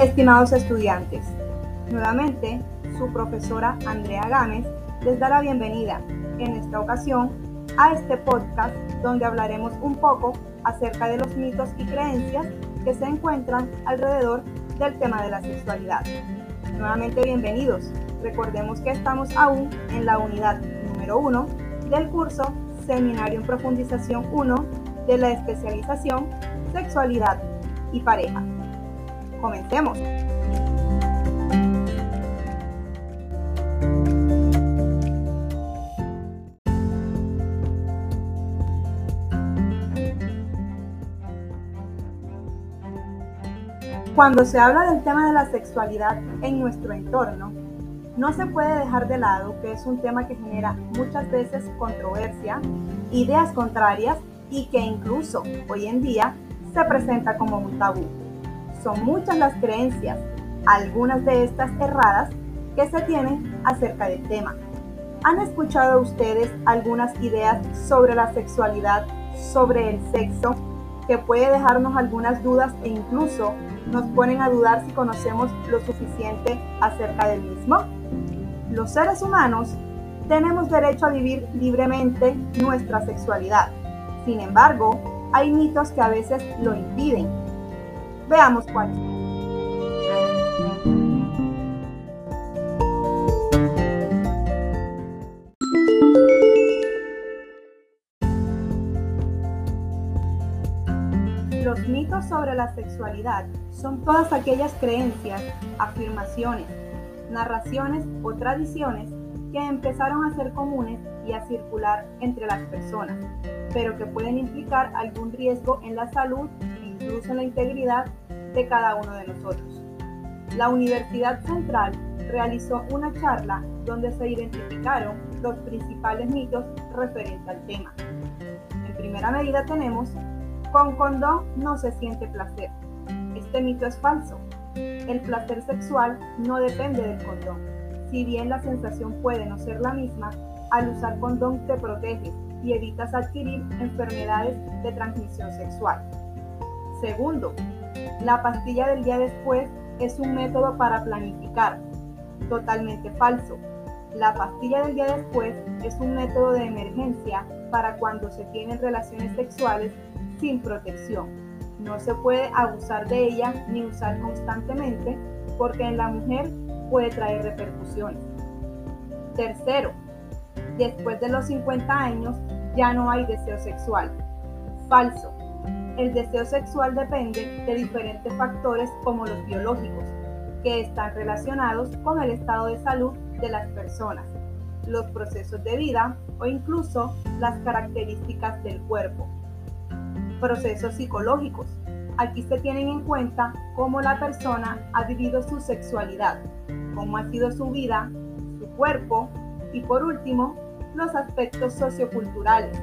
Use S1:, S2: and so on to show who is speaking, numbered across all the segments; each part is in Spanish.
S1: Estimados estudiantes, nuevamente su profesora Andrea Gámez les da la bienvenida en esta ocasión a este podcast donde hablaremos un poco acerca de los mitos y creencias que se encuentran alrededor del tema de la sexualidad. Nuevamente bienvenidos. Recordemos que estamos aún en la unidad número 1 del curso Seminario en Profundización 1 de la especialización Sexualidad y Pareja. Comencemos. Cuando se habla del tema de la sexualidad en nuestro entorno, no se puede dejar de lado que es un tema que genera muchas veces controversia, ideas contrarias y que incluso hoy en día se presenta como un tabú. Son muchas las creencias, algunas de estas erradas, que se tienen acerca del tema. ¿Han escuchado ustedes algunas ideas sobre la sexualidad, sobre el sexo, que puede dejarnos algunas dudas e incluso nos ponen a dudar si conocemos lo suficiente acerca del mismo? Los seres humanos tenemos derecho a vivir libremente nuestra sexualidad. Sin embargo, hay mitos que a veces lo impiden. Veamos cuáles. Los mitos sobre la sexualidad son todas aquellas creencias, afirmaciones, narraciones o tradiciones que empezaron a ser comunes y a circular entre las personas, pero que pueden implicar algún riesgo en la salud incluso en la integridad de cada uno de nosotros. La Universidad Central realizó una charla donde se identificaron los principales mitos referentes al tema. En primera medida tenemos, con condón no se siente placer. Este mito es falso. El placer sexual no depende del condón. Si bien la sensación puede no ser la misma, al usar condón te proteges y evitas adquirir enfermedades de transmisión sexual. Segundo, la pastilla del día después es un método para planificar. Totalmente falso. La pastilla del día después es un método de emergencia para cuando se tienen relaciones sexuales sin protección. No se puede abusar de ella ni usar constantemente porque en la mujer puede traer repercusiones. Tercero, después de los 50 años ya no hay deseo sexual. Falso. El deseo sexual depende de diferentes factores como los biológicos, que están relacionados con el estado de salud de las personas, los procesos de vida o incluso las características del cuerpo. Procesos psicológicos. Aquí se tienen en cuenta cómo la persona ha vivido su sexualidad, cómo ha sido su vida, su cuerpo y por último, los aspectos socioculturales,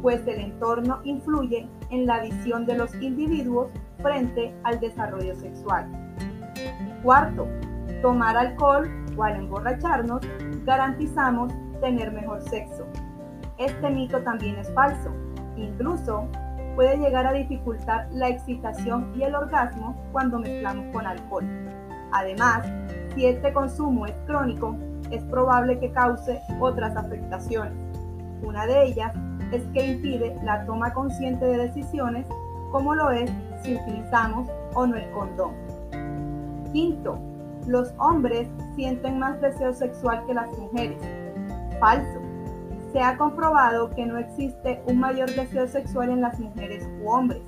S1: pues el entorno influye en la visión de los individuos frente al desarrollo sexual. Cuarto, tomar alcohol o al emborracharnos garantizamos tener mejor sexo. Este mito también es falso. Incluso puede llegar a dificultar la excitación y el orgasmo cuando mezclamos con alcohol. Además, si este consumo es crónico, es probable que cause otras afectaciones. Una de ellas es que impide la toma consciente de decisiones, como lo es si utilizamos o no el condón. Quinto, los hombres sienten más deseo sexual que las mujeres. Falso. Se ha comprobado que no existe un mayor deseo sexual en las mujeres u hombres,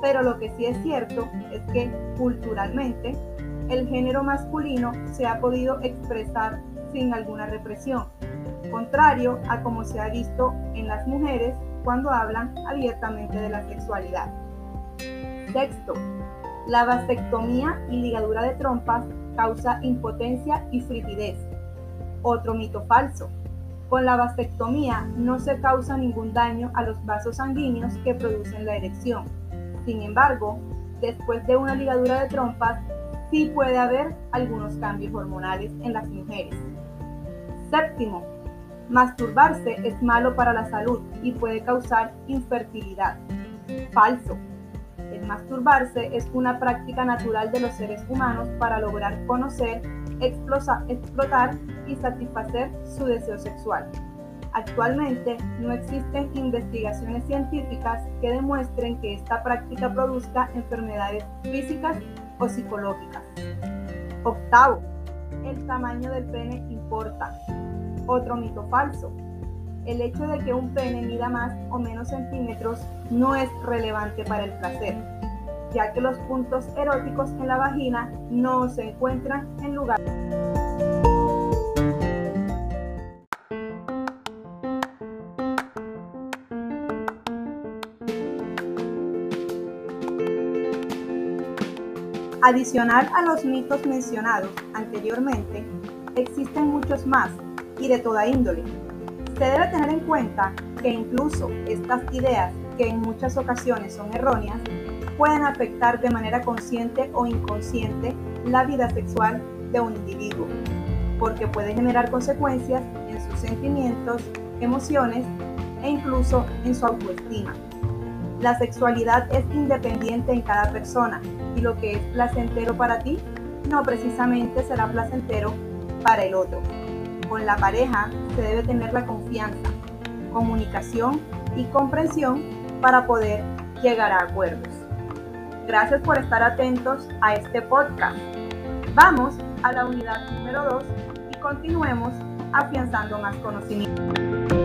S1: pero lo que sí es cierto es que culturalmente el género masculino se ha podido expresar sin alguna represión, contrario a como se ha visto en las mujeres cuando hablan abiertamente de la sexualidad. Sexto, la vasectomía y ligadura de trompas causa impotencia y frigidez. Otro mito falso. Con la vasectomía no se causa ningún daño a los vasos sanguíneos que producen la erección. Sin embargo, después de una ligadura de trompas, sí puede haber algunos cambios hormonales en las mujeres. Séptimo, masturbarse es malo para la salud y puede causar infertilidad. Falso. El masturbarse es una práctica natural de los seres humanos para lograr conocer, explotar y satisfacer su deseo sexual. Actualmente no existen investigaciones científicas que demuestren que esta práctica produzca enfermedades físicas o psicológicas. Octavo, el tamaño del pene importa. Otro mito falso. El hecho de que un pene mida más o menos centímetros no es relevante para el placer, ya que los puntos eróticos en la vagina no se encuentran en lugar. Adicional a los mitos mencionados anteriormente, existen muchos más y de toda índole. Se debe tener en cuenta que incluso estas ideas, que en muchas ocasiones son erróneas, pueden afectar de manera consciente o inconsciente la vida sexual de un individuo, porque puede generar consecuencias en sus sentimientos, emociones e incluso en su autoestima. La sexualidad es independiente en cada persona y lo que es placentero para ti no precisamente será placentero para el otro. Con la pareja se debe tener la confianza, comunicación y comprensión para poder llegar a acuerdos. Gracias por estar atentos a este podcast. Vamos a la unidad número 2 y continuemos afianzando más conocimiento.